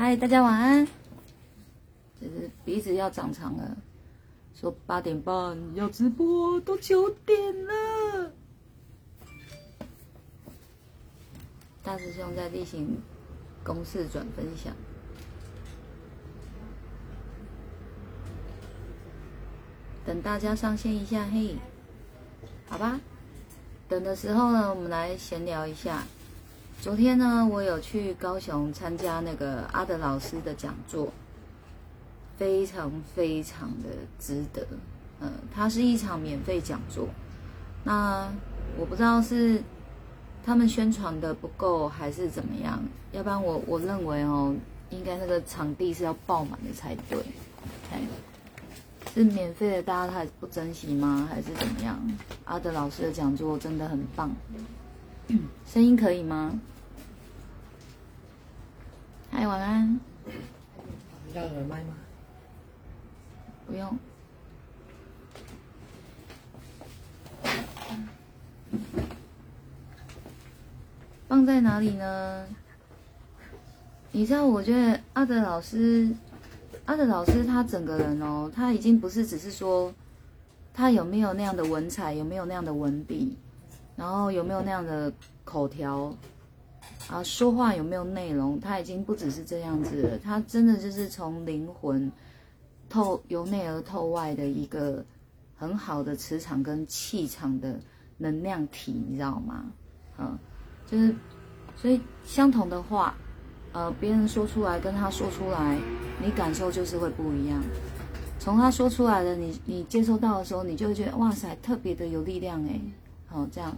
嗨，大家晚安。就是鼻子要长长了，说八点半要直播，都九点了。大师兄在例行公事转分享，等大家上线一下，嘿，好吧。等的时候呢，我们来闲聊一下。昨天呢，我有去高雄参加那个阿德老师的讲座，非常非常的值得。嗯，它是一场免费讲座。那我不知道是他们宣传的不够，还是怎么样？要不然我我认为哦，应该那个场地是要爆满的才对。哎，是免费的，大家还不珍惜吗？还是怎么样？阿德老师的讲座真的很棒。声音可以吗？嗨，晚安。要耳麦吗？不用。放在哪里呢？你知道，我觉得阿德老师，阿德老师他整个人哦，他已经不是只是说他有没有那样的文采，有没有那样的文笔。然后有没有那样的口条啊？说话有没有内容？他已经不只是这样子了，他真的就是从灵魂透由内而透外的一个很好的磁场跟气场的能量体，你知道吗？嗯，就是所以相同的话，呃，别人说出来跟他说出来，你感受就是会不一样。从他说出来的，你你接收到的时候，你就会觉得哇塞，特别的有力量哎。好，这样，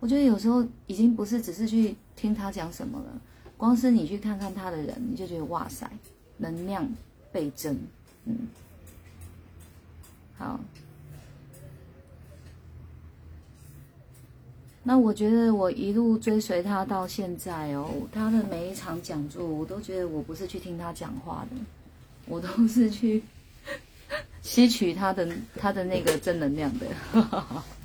我觉得有时候已经不是只是去听他讲什么了，光是你去看看他的人，你就觉得哇塞，能量倍增，嗯，好。那我觉得我一路追随他到现在哦，他的每一场讲座，我都觉得我不是去听他讲话的，我都是去 吸取他的他的那个正能量的。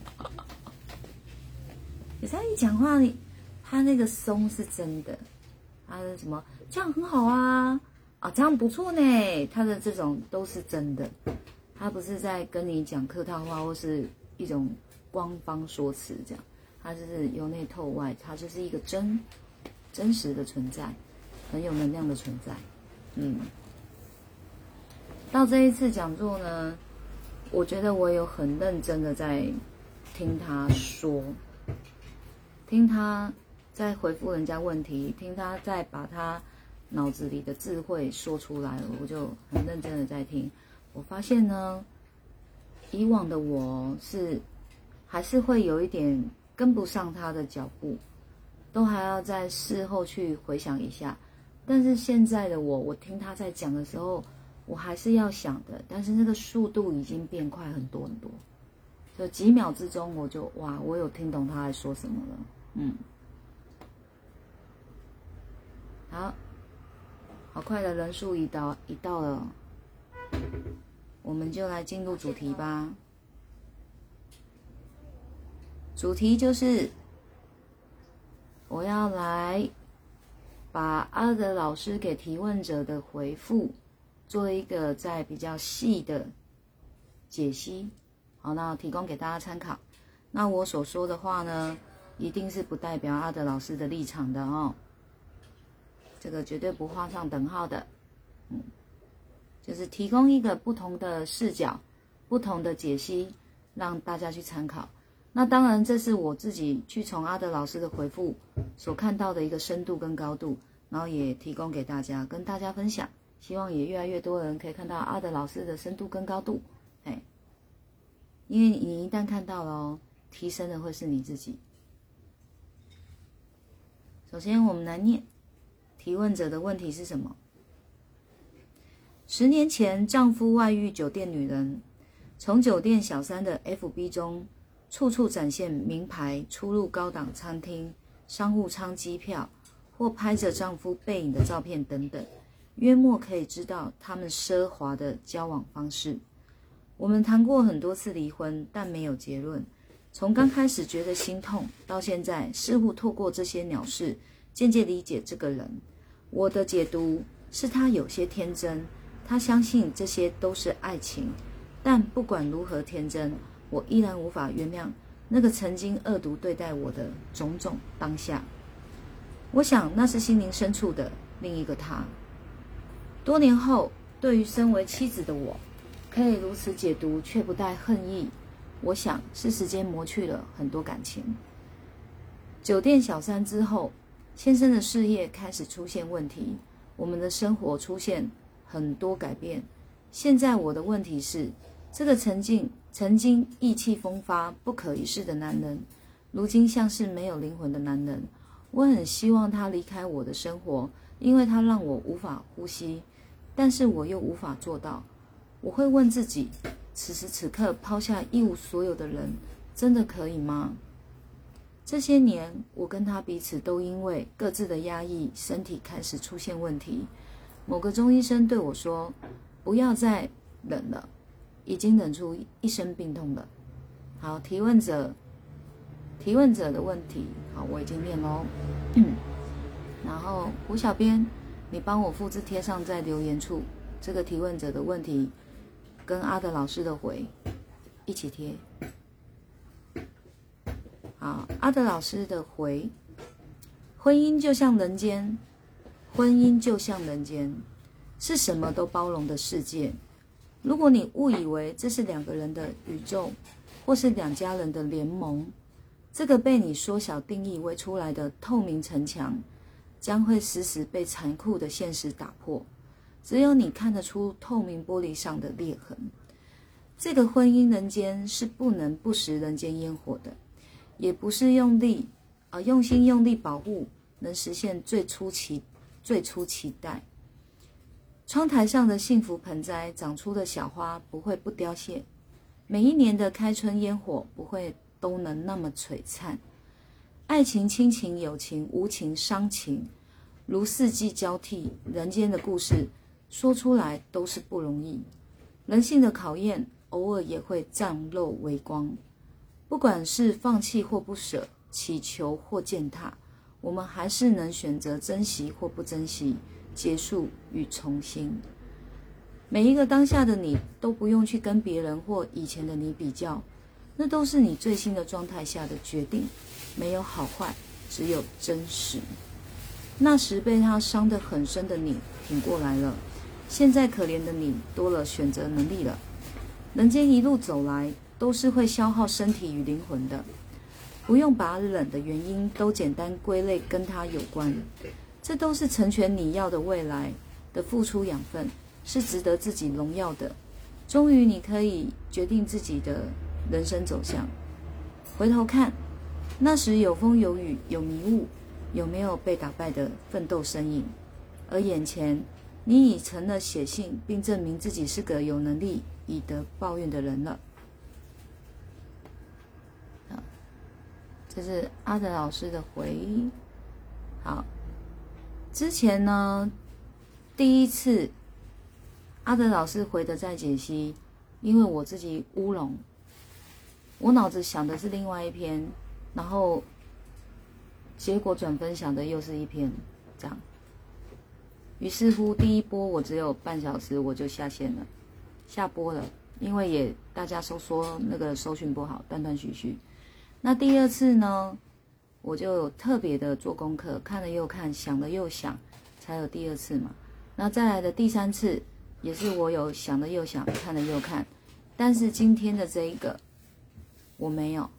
你在一讲话，他那个松是真的，他的什么这样很好啊啊，这样不错呢，他的这种都是真的，他不是在跟你讲客套话或是一种官方说辞这样，他就是由内透外，他就是一个真真实的存在，很有能量的存在，嗯。到这一次讲座呢，我觉得我有很认真的在听他说。听他在回复人家问题，听他在把他脑子里的智慧说出来，我就很认真的在听。我发现呢，以往的我是还是会有一点跟不上他的脚步，都还要在事后去回想一下。但是现在的我，我听他在讲的时候，我还是要想的，但是那个速度已经变快很多很多，就几秒之中，我就哇，我有听懂他在说什么了。嗯，好，好快的人数已到，已到了，我们就来进入主题吧。主题就是我要来把阿德老师给提问者的回复做一个在比较细的解析，好，那提供给大家参考。那我所说的话呢？一定是不代表阿德老师的立场的哦，这个绝对不画上等号的，嗯，就是提供一个不同的视角、不同的解析，让大家去参考。那当然，这是我自己去从阿德老师的回复所看到的一个深度跟高度，然后也提供给大家，跟大家分享。希望也越来越多人可以看到阿德老师的深度跟高度，哎，因为你一旦看到了哦，提升的会是你自己。首先，我们来念提问者的问题是什么？十年前，丈夫外遇酒店女人，从酒店小三的 FB 中，处处展现名牌、出入高档餐厅、商务舱机票，或拍着丈夫背影的照片等等，约莫可以知道他们奢华的交往方式。我们谈过很多次离婚，但没有结论。从刚开始觉得心痛，到现在似乎透过这些鸟事，渐渐理解这个人。我的解读是他有些天真，他相信这些都是爱情。但不管如何天真，我依然无法原谅那个曾经恶毒对待我的种种当下。我想那是心灵深处的另一个他。多年后，对于身为妻子的我，可以如此解读，却不带恨意。我想是时间磨去了很多感情。酒店小三之后，先生的事业开始出现问题，我们的生活出现很多改变。现在我的问题是，这个曾经曾经意气风发、不可一世的男人，如今像是没有灵魂的男人。我很希望他离开我的生活，因为他让我无法呼吸，但是我又无法做到。我会问自己：此时此刻抛下一无所有的人，真的可以吗？这些年，我跟他彼此都因为各自的压抑，身体开始出现问题。某个中医生对我说：“不要再忍了，已经忍出一身病痛了。”好，提问者，提问者的问题，好，我已经念喽。然后胡小编，你帮我复制贴上在留言处这个提问者的问题，跟阿德老师的回一起贴。好，阿德老师的回：婚姻就像人间，婚姻就像人间，是什么都包容的世界。如果你误以为这是两个人的宇宙，或是两家人的联盟，这个被你缩小定义为出来的透明城墙，将会时时被残酷的现实打破。只有你看得出透明玻璃上的裂痕。这个婚姻人间是不能不食人间烟火的。也不是用力，啊，用心用力保护，能实现最初期最初期待。窗台上的幸福盆栽长出的小花不会不凋谢，每一年的开春烟火不会都能那么璀璨。爱情、亲情、友情、无情、伤情，如四季交替，人间的故事说出来都是不容易。人性的考验，偶尔也会暂露微光。不管是放弃或不舍，祈求或践踏，我们还是能选择珍惜或不珍惜，结束与重新。每一个当下的你都不用去跟别人或以前的你比较，那都是你最新的状态下的决定，没有好坏，只有真实。那时被他伤得很深的你挺过来了，现在可怜的你多了选择能力了。人间一路走来。都是会消耗身体与灵魂的，不用把冷的原因都简单归类跟它有关，这都是成全你要的未来的付出养分，是值得自己荣耀的。终于你可以决定自己的人生走向。回头看，那时有风有雨有迷雾，有没有被打败的奋斗身影？而眼前，你已成了写信并证明自己是个有能力以德报怨的人了。这是阿德老师的回。好，之前呢，第一次阿德老师回的在解析，因为我自己乌龙，我脑子想的是另外一篇，然后结果转分享的又是一篇，这样。于是乎，第一波我只有半小时我就下线了，下播了，因为也大家都说那个搜寻不好，断断续续。那第二次呢，我就特别的做功课，看了又看，想了又想，才有第二次嘛。那再来的第三次，也是我有想了又想，看了又看，但是今天的这一个，我没有，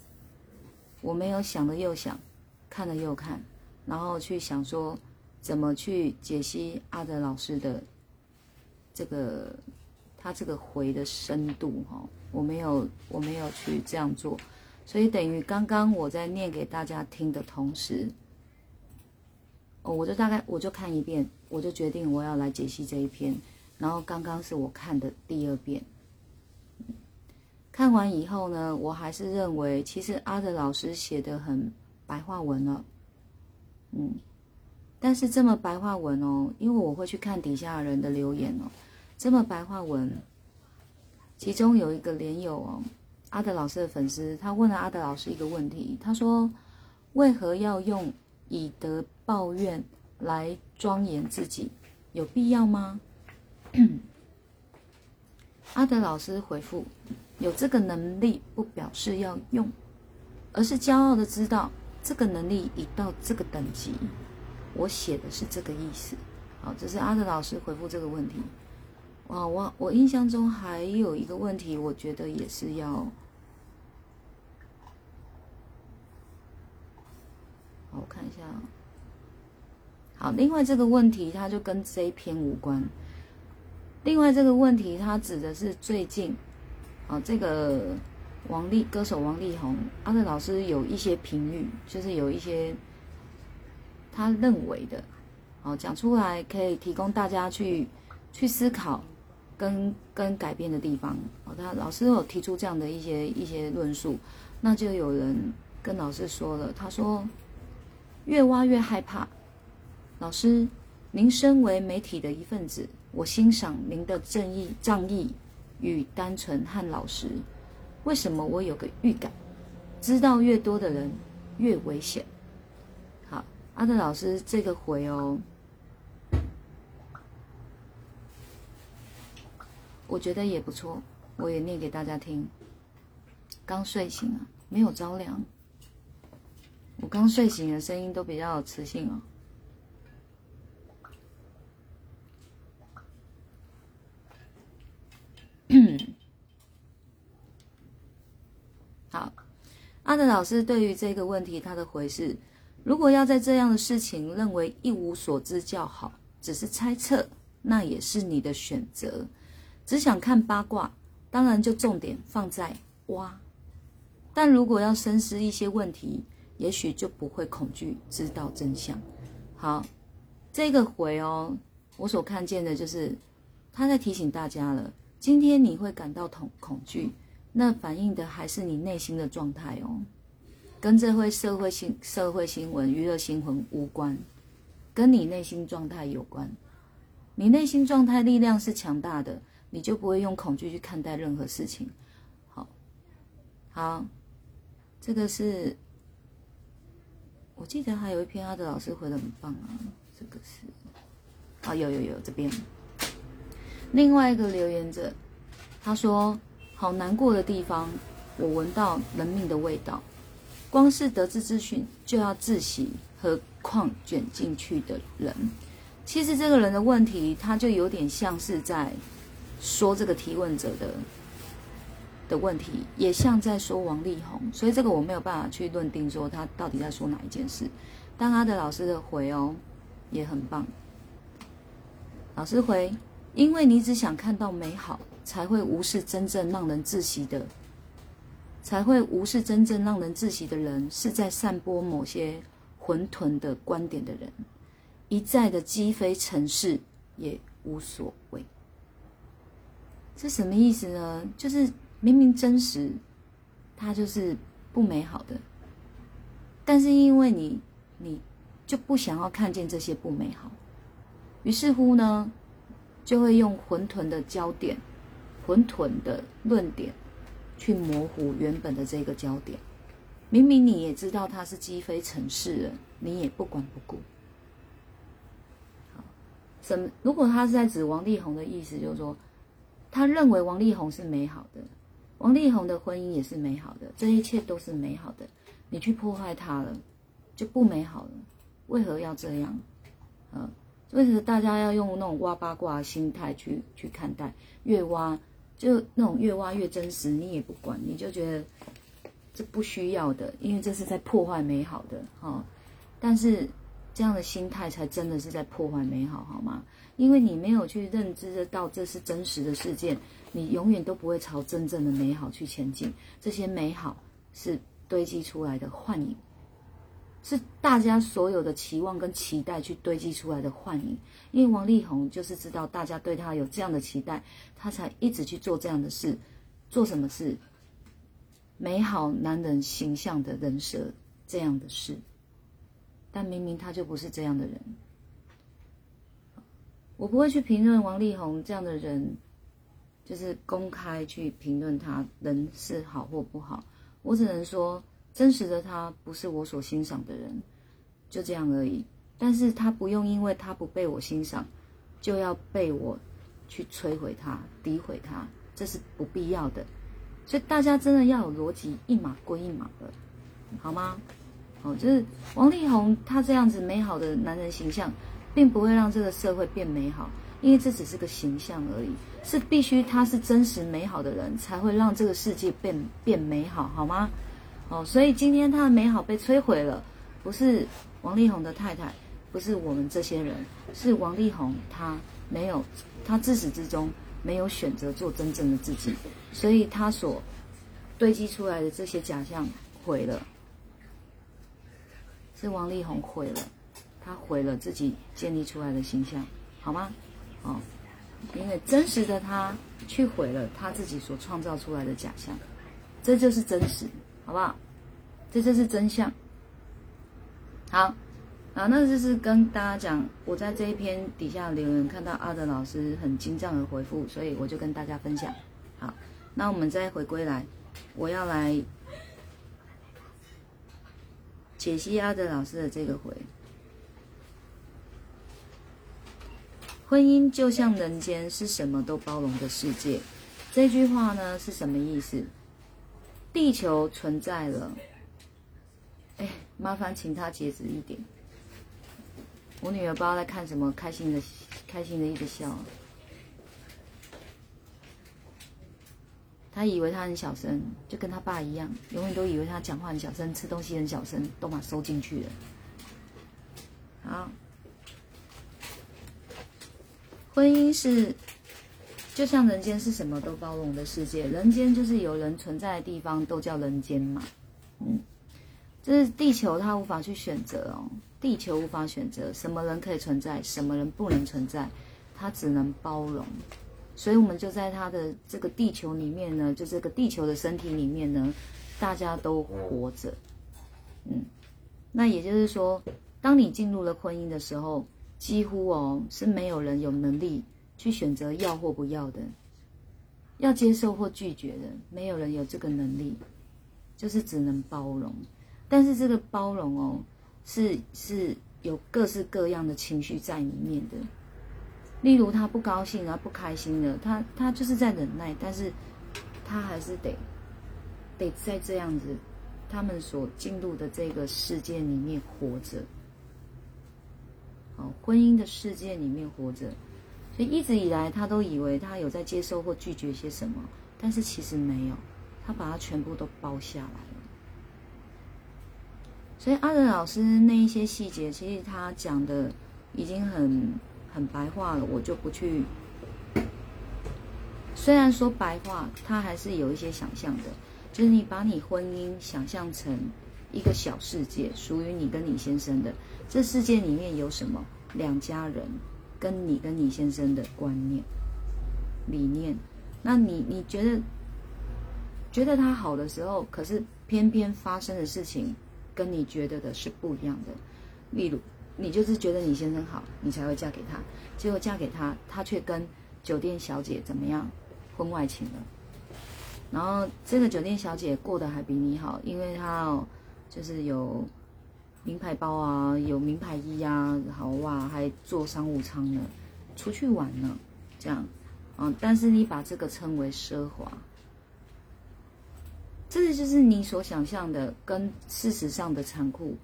我没有想了又想，看了又看，然后去想说怎么去解析阿德老师的这个他这个回的深度哈，我没有，我没有去这样做。所以等于刚刚我在念给大家听的同时，哦，我就大概我就看一遍，我就决定我要来解析这一篇。然后刚刚是我看的第二遍，看完以后呢，我还是认为其实阿德老师写的很白话文了，嗯，但是这么白话文哦，因为我会去看底下人的留言哦，这么白话文，其中有一个连友哦。阿德老师的粉丝，他问了阿德老师一个问题，他说：“为何要用以德报怨来庄严自己？有必要吗？阿德老师回复：有这个能力不表示要用，而是骄傲的知道这个能力已到这个等级。我写的是这个意思。好，这是阿德老师回复这个问题。哇，我我印象中还有一个问题，我觉得也是要，好，我看一下。好，另外这个问题它就跟这一篇无关。另外这个问题它指的是最近，啊，这个王力歌手王力宏，阿德老师有一些评语，就是有一些他认为的，好讲出来可以提供大家去去思考。跟跟改变的地方，哦，他老师有提出这样的一些一些论述，那就有人跟老师说了，他说越挖越害怕。老师，您身为媒体的一份子，我欣赏您的正义、仗义与单纯和老实。为什么我有个预感，知道越多的人越危险？阿德老师这个回哦。我觉得也不错，我也念给大家听。刚睡醒啊，没有着凉。我刚睡醒的声音都比较有磁性哦。好，阿德老师对于这个问题他的回是：如果要在这样的事情认为一无所知较好，只是猜测，那也是你的选择。只想看八卦，当然就重点放在挖。但如果要深思一些问题，也许就不会恐惧知道真相。好，这个回哦，我所看见的就是他在提醒大家了。今天你会感到恐恐惧，那反映的还是你内心的状态哦，跟这会社会新社会新闻、娱乐新闻无关，跟你内心状态有关。你内心状态力量是强大的。你就不会用恐惧去看待任何事情。好，好，这个是，我记得还有一篇阿德老师回的很棒啊。这个是，啊，有有有，这边。另外一个留言者，他说：“好难过的地方，我闻到人命的味道。光是得知资讯就要窒息，何况卷进去的人。其实这个人的问题，他就有点像是在。”说这个提问者的的问题，也像在说王力宏，所以这个我没有办法去论定说他到底在说哪一件事。但阿德老师的回哦也很棒。老师回，因为你只想看到美好，才会无视真正让人窒息的，才会无视真正让人窒息的人，是在散播某些混沌的观点的人，一再的击飞城市也无所谓。这什么意思呢？就是明明真实，它就是不美好的，但是因为你，你就不想要看见这些不美好，于是乎呢，就会用混沌的焦点、混沌的论点去模糊原本的这个焦点。明明你也知道他是击飞城市了，你也不管不顾。什么？如果他是在指王力宏的意思，就是说。他认为王力宏是美好的，王力宏的婚姻也是美好的，这一切都是美好的。你去破坏他了，就不美好了。为何要这样？呃，为什么大家要用那种挖八卦的心态去去看待？越挖就那种越挖越真实，你也不管，你就觉得这不需要的，因为这是在破坏美好的哈。但是这样的心态才真的是在破坏美好，好吗？因为你没有去认知得到这是真实的事件，你永远都不会朝真正的美好去前进。这些美好是堆积出来的幻影，是大家所有的期望跟期待去堆积出来的幻影。因为王力宏就是知道大家对他有这样的期待，他才一直去做这样的事。做什么事？美好男人形象的人设这样的事，但明明他就不是这样的人。我不会去评论王力宏这样的人，就是公开去评论他人是好或不好。我只能说，真实的他不是我所欣赏的人，就这样而已。但是他不用因为他不被我欣赏，就要被我去摧毁他、诋毁他，这是不必要的。所以大家真的要有逻辑，一码归一码的，好吗？哦，就是王力宏他这样子美好的男人形象，并不会让这个社会变美好，因为这只是个形象而已。是必须他是真实美好的人，才会让这个世界变变美好，好吗？哦，所以今天他的美好被摧毁了，不是王力宏的太太，不是我们这些人，是王力宏他没有，他自始至终没有选择做真正的自己，所以他所堆积出来的这些假象毁了，是王力宏毁了，他毁了自己建立出来的形象，好吗？哦。因为真实的他去毁了他自己所创造出来的假象，这就是真实，好不好？这就是真相。好，啊，那就是跟大家讲，我在这一篇底下留言看到阿德老师很精湛的回复，所以我就跟大家分享。好，那我们再回归来，我要来解析阿德老师的这个回。婚姻就像人间，是什么都包容的世界。这句话呢是什么意思？地球存在了，哎，麻烦请他节制一点。我女儿不知道在看什么，开心的开心的一直笑。她以为她很小声，就跟她爸一样，永远都以为她讲话很小声，吃东西很小声，都把收进去了。好。婚姻是就像人间是什么都包容的世界，人间就是有人存在的地方都叫人间嘛，嗯，这是地球它无法去选择哦，地球无法选择什么人可以存在，什么人不能存在，它只能包容，所以我们就在它的这个地球里面呢，就这个地球的身体里面呢，大家都活着，嗯，那也就是说，当你进入了婚姻的时候。几乎哦是没有人有能力去选择要或不要的，要接受或拒绝的，没有人有这个能力，就是只能包容。但是这个包容哦，是是有各式各样的情绪在里面的。例如他不高兴啊，不开心的，他他就是在忍耐，但是他还是得得在这样子他们所进入的这个世界里面活着。哦，婚姻的世界里面活着，所以一直以来他都以为他有在接受或拒绝些什么，但是其实没有，他把它全部都包下来了。所以阿仁老师那一些细节，其实他讲的已经很很白话了，我就不去。虽然说白话，他还是有一些想象的，就是你把你婚姻想象成一个小世界，属于你跟你先生的。这世界里面有什么？两家人跟你跟你先生的观念、理念，那你你觉得觉得他好的时候，可是偏偏发生的事情跟你觉得的是不一样的。例如，你就是觉得你先生好，你才会嫁给他，结果嫁给他，他却跟酒店小姐怎么样，婚外情了。然后这个酒店小姐过得还比你好，因为她哦，就是有。名牌包啊，有名牌衣啊，好哇，还坐商务舱呢，出去玩呢，这样，啊，但是你把这个称为奢华，这就是你所想象的跟事实上的残酷，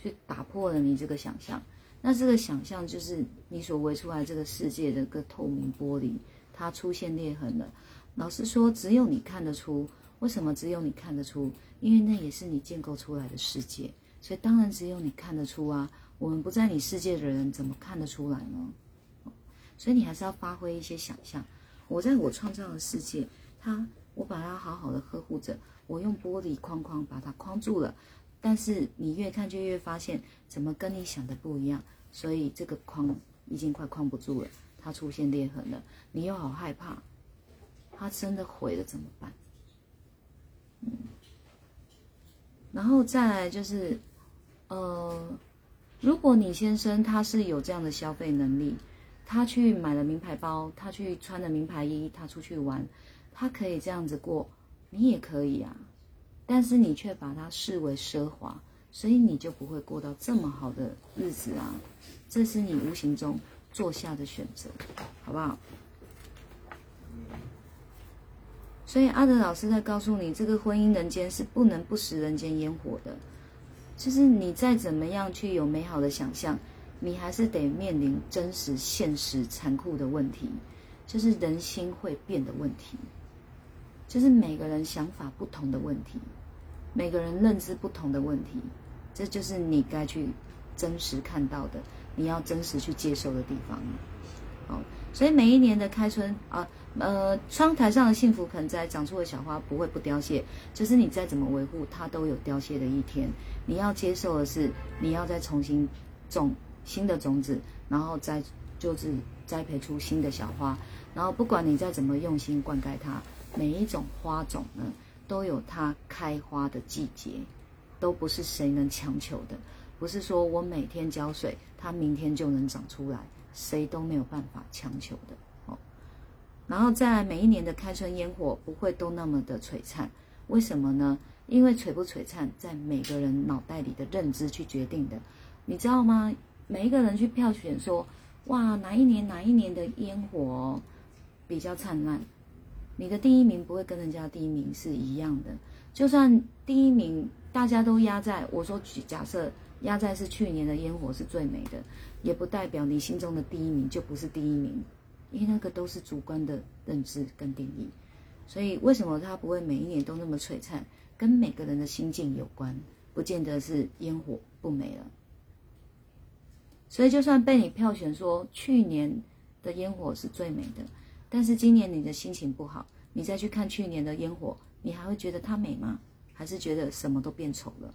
去打破了你这个想象。那这个想象就是你所围出来这个世界的个透明玻璃，它出现裂痕了。老实说，只有你看得出，为什么只有你看得出？因为那也是你建构出来的世界。所以当然只有你看得出啊，我们不在你世界的人怎么看得出来呢？所以你还是要发挥一些想象。我在我创造的世界，它我把它好好的呵护着，我用玻璃框框把它框住了。但是你越看就越发现，怎么跟你想的不一样？所以这个框已经快框不住了，它出现裂痕了。你又好害怕，它真的毁了怎么办？嗯，然后再来就是。呃，如果你先生他是有这样的消费能力，他去买了名牌包，他去穿了名牌衣，他出去玩，他可以这样子过，你也可以啊。但是你却把它视为奢华，所以你就不会过到这么好的日子啊。这是你无形中做下的选择，好不好？所以阿德老师在告诉你，这个婚姻人间是不能不食人间烟火的。就是你再怎么样去有美好的想象，你还是得面临真实、现实、残酷的问题，就是人心会变的问题，就是每个人想法不同的问题，每个人认知不同的问题，这就是你该去真实看到的，你要真实去接受的地方。哦，所以每一年的开春啊。呃窗台上的幸福盆栽长出的小花不会不凋谢，就是你再怎么维护，它都有凋谢的一天。你要接受的是，你要再重新种新的种子，然后再就是栽培出新的小花。然后不管你再怎么用心灌溉它，每一种花种呢，都有它开花的季节，都不是谁能强求的。不是说我每天浇水，它明天就能长出来，谁都没有办法强求的。然后再来，每一年的开春烟火不会都那么的璀璨，为什么呢？因为璀不璀璨，在每个人脑袋里的认知去决定的，你知道吗？每一个人去票选说，哇，哪一年哪一年的烟火比较灿烂？你的第一名不会跟人家第一名是一样的，就算第一名大家都压在，我说假设压在是去年的烟火是最美的，也不代表你心中的第一名就不是第一名。因为那个都是主观的认知跟定义，所以为什么它不会每一年都那么璀璨？跟每个人的心境有关，不见得是烟火不美了。所以就算被你票选说去年的烟火是最美的，但是今年你的心情不好，你再去看去年的烟火，你还会觉得它美吗？还是觉得什么都变丑了？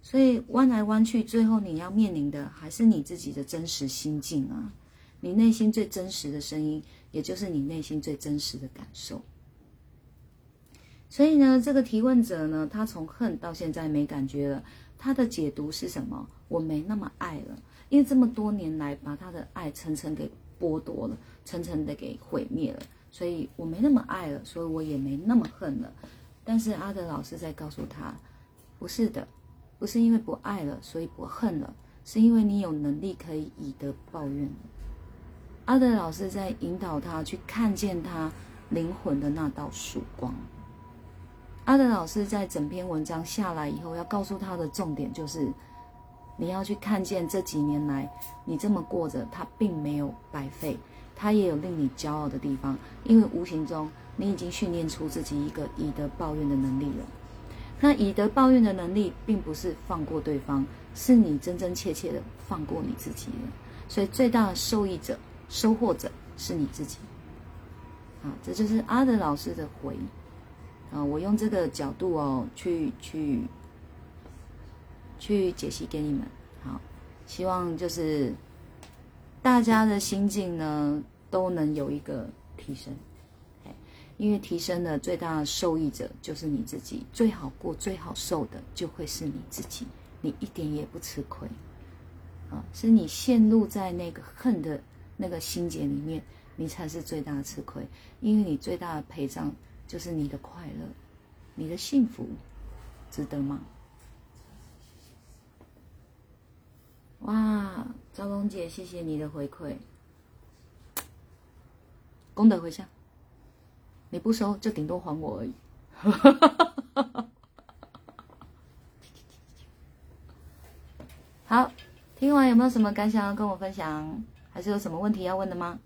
所以弯来弯去，最后你要面临的还是你自己的真实心境啊。你内心最真实的声音，也就是你内心最真实的感受。所以呢，这个提问者呢，他从恨到现在没感觉了，他的解读是什么？我没那么爱了，因为这么多年来把他的爱层层给剥夺了，层层的给毁灭了，所以我没那么爱了，所以我也没那么恨了。但是阿德老师在告诉他，不是的，不是因为不爱了，所以不恨了，是因为你有能力可以以德报怨了。阿德老师在引导他去看见他灵魂的那道曙光。阿德老师在整篇文章下来以后，要告诉他的重点就是：你要去看见这几年来你这么过着，他并没有白费，他也有令你骄傲的地方。因为无形中你已经训练出自己一个以德报怨的能力了。那以德报怨的能力，并不是放过对方，是你真真切切的放过你自己了。所以最大的受益者。收获者是你自己，啊，这就是阿德老师的回，啊，我用这个角度哦，去去去解析给你们，好，希望就是大家的心境呢都能有一个提升，因为提升的最大受益者就是你自己，最好过、最好受的就会是你自己，你一点也不吃亏，啊，是你陷入在那个恨的。那个心结里面，你才是最大的吃亏，因为你最大的陪葬就是你的快乐，你的幸福，值得吗？哇，赵龙姐，谢谢你的回馈，功德回向，你不收就顶多还我而已。好，听完有没有什么感想要跟我分享？还是有什么问题要问的吗？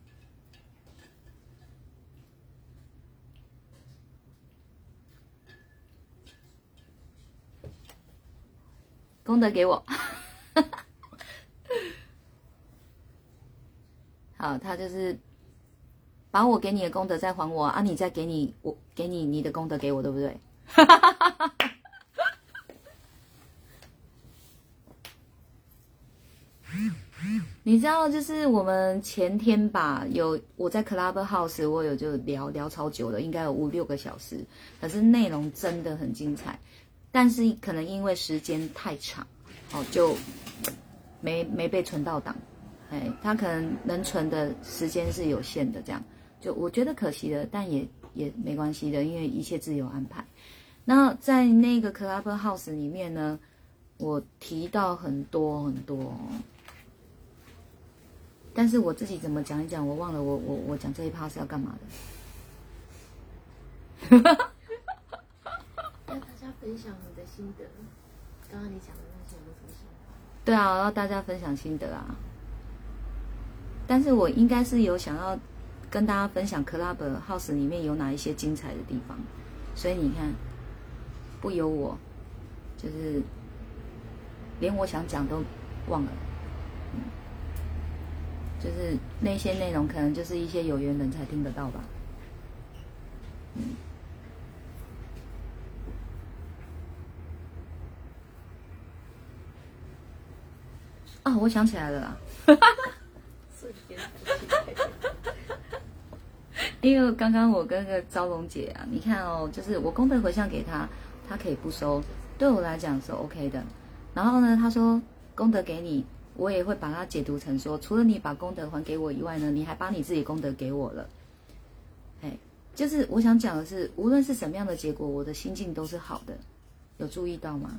功德给我，好，他就是把我给你的功德再还我啊，你再给你我给你你的功德给我，对不对？哈哈哈哈哈你知道，就是我们前天吧，有我在 Club House，我有就聊聊超久了，应该有五六个小时，可是内容真的很精彩，但是可能因为时间太长，哦，就没没被存到档，哎，他可能能存的时间是有限的，这样就我觉得可惜的，但也也没关系的，因为一切自由安排。那在那个 Club House 里面呢，我提到很多很多。但是我自己怎么讲一讲，我忘了我我我讲这一趴是要干嘛的。跟大家分享你的心得，刚刚你讲的那些？对啊，要大家分享心得啊。但是我应该是有想要跟大家分享 Club House 里面有哪一些精彩的地方，所以你看，不由我，就是连我想讲都忘了。就是那些内容，可能就是一些有缘人才听得到吧。嗯。啊，我想起来了啦！哈哈哈因为刚刚我跟个招龙姐啊，你看哦，就是我功德回向给他，他可以不收，对我来讲是 OK 的。然后呢，他说功德给你。我也会把它解读成说，除了你把功德还给我以外呢，你还把你自己功德给我了。哎，就是我想讲的是，无论是什么样的结果，我的心境都是好的，有注意到吗？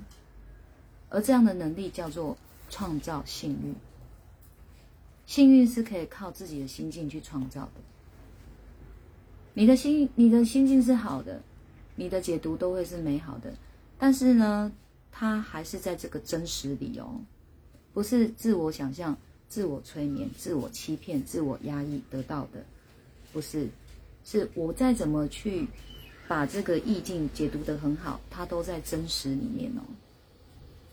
而这样的能力叫做创造幸运。幸运是可以靠自己的心境去创造的。你的心，你的心境是好的，你的解读都会是美好的。但是呢，它还是在这个真实里哦。不是自我想象、自我催眠、自我欺骗、自我压抑得到的，不是，是我再怎么去把这个意境解读得很好，它都在真实里面哦，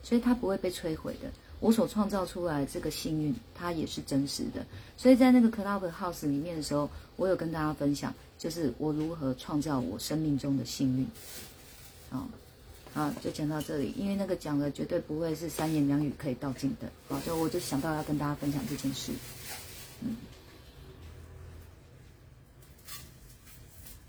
所以它不会被摧毁的。我所创造出来这个幸运，它也是真实的。所以在那个 Club House 里面的时候，我有跟大家分享，就是我如何创造我生命中的幸运，啊。啊，就讲到这里，因为那个讲的绝对不会是三言两语可以道尽的。好，就我就想到要跟大家分享这件事。嗯，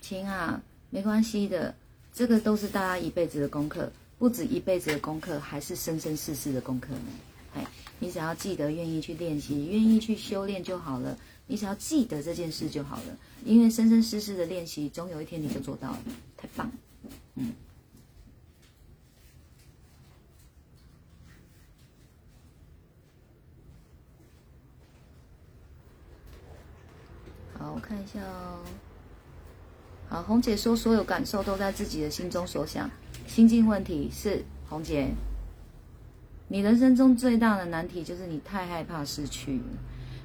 亲啊，没关系的，这个都是大家一辈子的功课，不止一辈子的功课，还是生生世世的功课呢。哎，你只要记得，愿意去练习，愿意去修炼就好了。你只要记得这件事就好了，因为生生世世的练习，总有一天你就做到了。太棒，嗯。好，我看一下哦。好，红姐说，所有感受都在自己的心中所想。心境问题是，红姐，你人生中最大的难题就是你太害怕失去，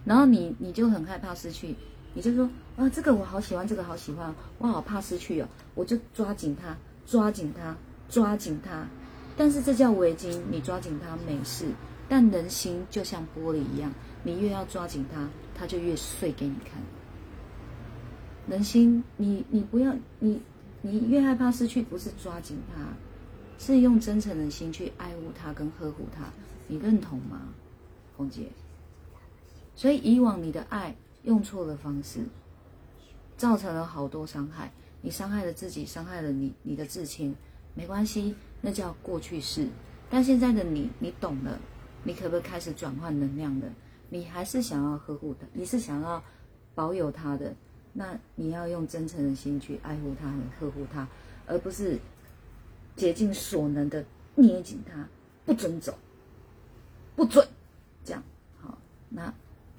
然后你你就很害怕失去，你就说啊，这个我好喜欢，这个好喜欢，我好怕失去哦，我就抓紧它，抓紧它，抓紧它。但是这叫围巾，你抓紧它没事，但人心就像玻璃一样，你越要抓紧它，它就越碎给你看。人心，你你不要你你越害怕失去，不是抓紧它，是用真诚的心去爱护它跟呵护它，你认同吗，红姐？所以以往你的爱用错了方式，造成了好多伤害，你伤害了自己，伤害了你你的至亲，没关系，那叫过去式。但现在的你，你懂了，你可不可以开始转换能量了？你还是想要呵护他，你是想要保有他的。那你要用真诚的心去爱护他和呵护他，而不是竭尽所能的捏紧他，不准走，不准这样。好，那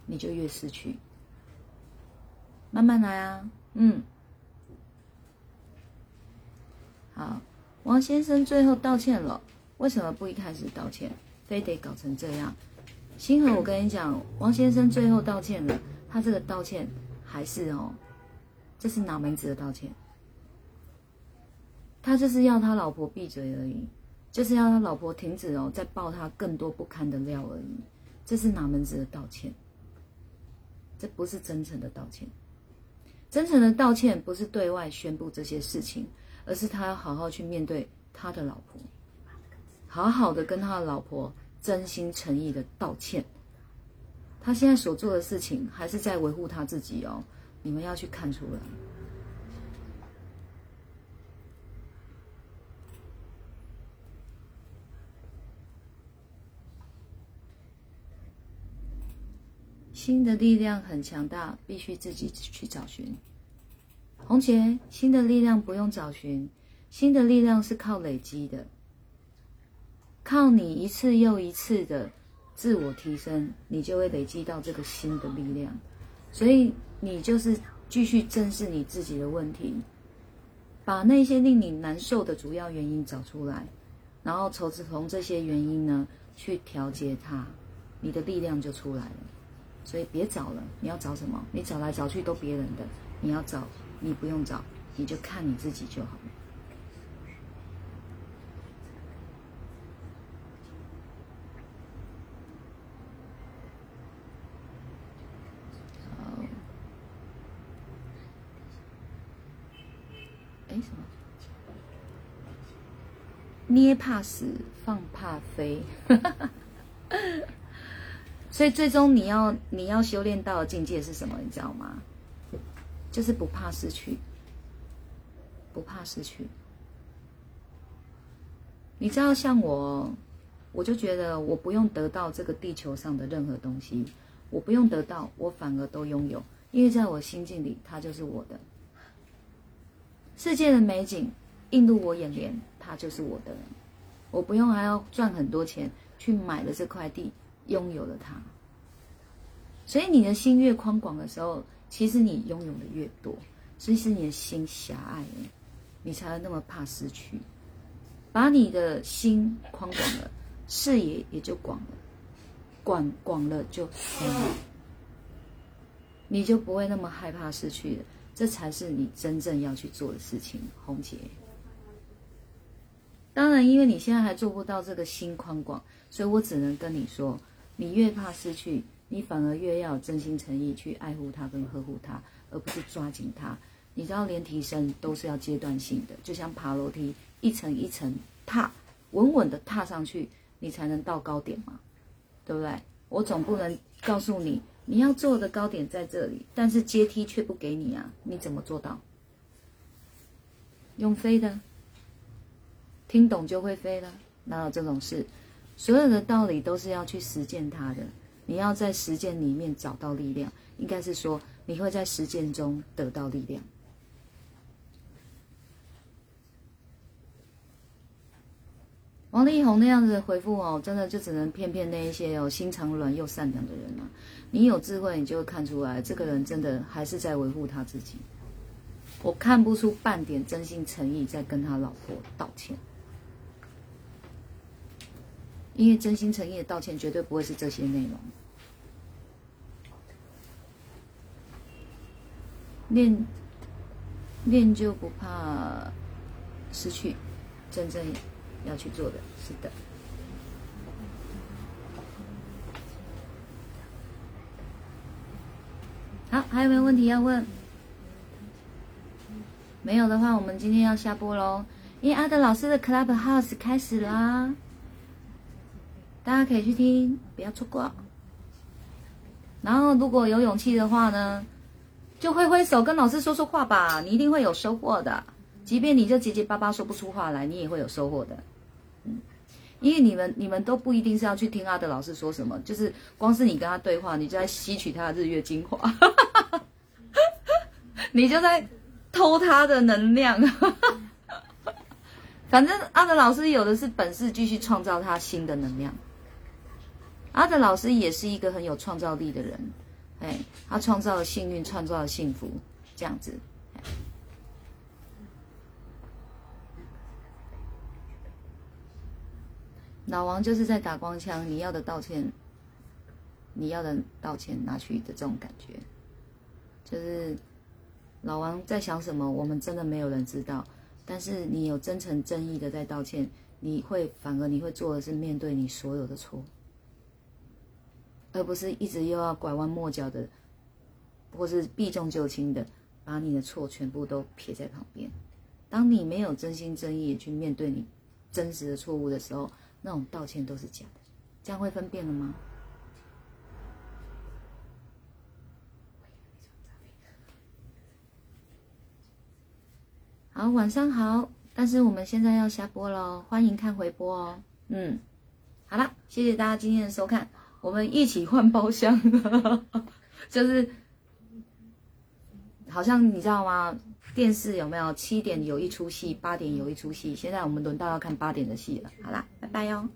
你就越失去。慢慢来啊，嗯。好，王先生最后道歉了，为什么不一开始道歉，非得搞成这样？星河，我跟你讲，王先生最后道歉了，他这个道歉还是哦。这是哪门子的道歉？他就是要他老婆闭嘴而已，就是要他老婆停止哦，再爆他更多不堪的料而已。这是哪门子的道歉？这不是真诚的道歉。真诚的道歉不是对外宣布这些事情，而是他要好好去面对他的老婆，好好的跟他的老婆真心诚意的道歉。他现在所做的事情还是在维护他自己哦。你们要去看出来，新的力量很强大，必须自己去找寻。红姐，新的力量不用找寻，新的力量是靠累积的，靠你一次又一次的自我提升，你就会累积到这个新的力量。所以你就是继续正视你自己的问题，把那些令你难受的主要原因找出来，然后从从这些原因呢去调节它，你的力量就出来了。所以别找了，你要找什么？你找来找去都别人的，你要找你不用找，你就看你自己就好了。什么？捏怕死，放怕飞。所以最终你要你要修炼到的境界是什么？你知道吗？就是不怕失去，不怕失去。你知道，像我，我就觉得我不用得到这个地球上的任何东西，我不用得到，我反而都拥有，因为在我心境里，它就是我的。世界的美景映入我眼帘，它就是我的，我不用还要赚很多钱去买了这块地。拥有了它，所以你的心越宽广的时候，其实你拥有的越多。所以是你的心狭隘了，你才会那么怕失去。把你的心宽广了，视野也就广了，广广了就你就不会那么害怕失去了。这才是你真正要去做的事情，红姐。当然，因为你现在还做不到这个心宽广，所以我只能跟你说。你越怕失去，你反而越要真心诚意去爱护它跟呵护它，而不是抓紧它。你知道，连提升都是要阶段性的，就像爬楼梯，一层一层踏，稳稳的踏上去，你才能到高点嘛，对不对？我总不能告诉你，你要做的高点在这里，但是阶梯却不给你啊，你怎么做到？用飞的，听懂就会飞了，哪有这种事？所有的道理都是要去实践它的，你要在实践里面找到力量，应该是说你会在实践中得到力量。王力宏那样子的回复哦，真的就只能骗骗那一些有心肠软又善良的人了。你有智慧，你就会看出来，这个人真的还是在维护他自己。我看不出半点真心诚意在跟他老婆道歉。因为真心诚意的道歉，绝对不会是这些内容。练练就不怕失去，真正要去做的，是的。好，还有没有问题要问？没有的话，我们今天要下播喽。因为阿德老师的 Clubhouse 开始啦。大家可以去听，不要错过。然后，如果有勇气的话呢，就挥挥手跟老师说说话吧，你一定会有收获的。即便你就结结巴巴说不出话来，你也会有收获的。因为你们你们都不一定是要去听阿德老师说什么，就是光是你跟他对话，你就在吸取他的日月精华，你就在偷他的能量。反正阿德老师有的是本事，继续创造他新的能量。阿德老师也是一个很有创造力的人，哎，他创造了幸运，创造了幸福，这样子。老王就是在打光枪，你要的道歉，你要的道歉拿去的这种感觉，就是老王在想什么，我们真的没有人知道。但是你有真诚真意的在道歉，你会反而你会做的是面对你所有的错。而不是一直又要拐弯抹角的，或是避重就轻的，把你的错全部都撇在旁边。当你没有真心真意去面对你真实的错误的时候，那种道歉都是假的。这样会分辨了吗？好，晚上好。但是我们现在要下播喽，欢迎看回播哦。嗯，好了，谢谢大家今天的收看。我们一起换包厢，就是好像你知道吗？电视有没有七点有一出戏，八点有一出戏？现在我们轮到要看八点的戏了。好啦，拜拜哟。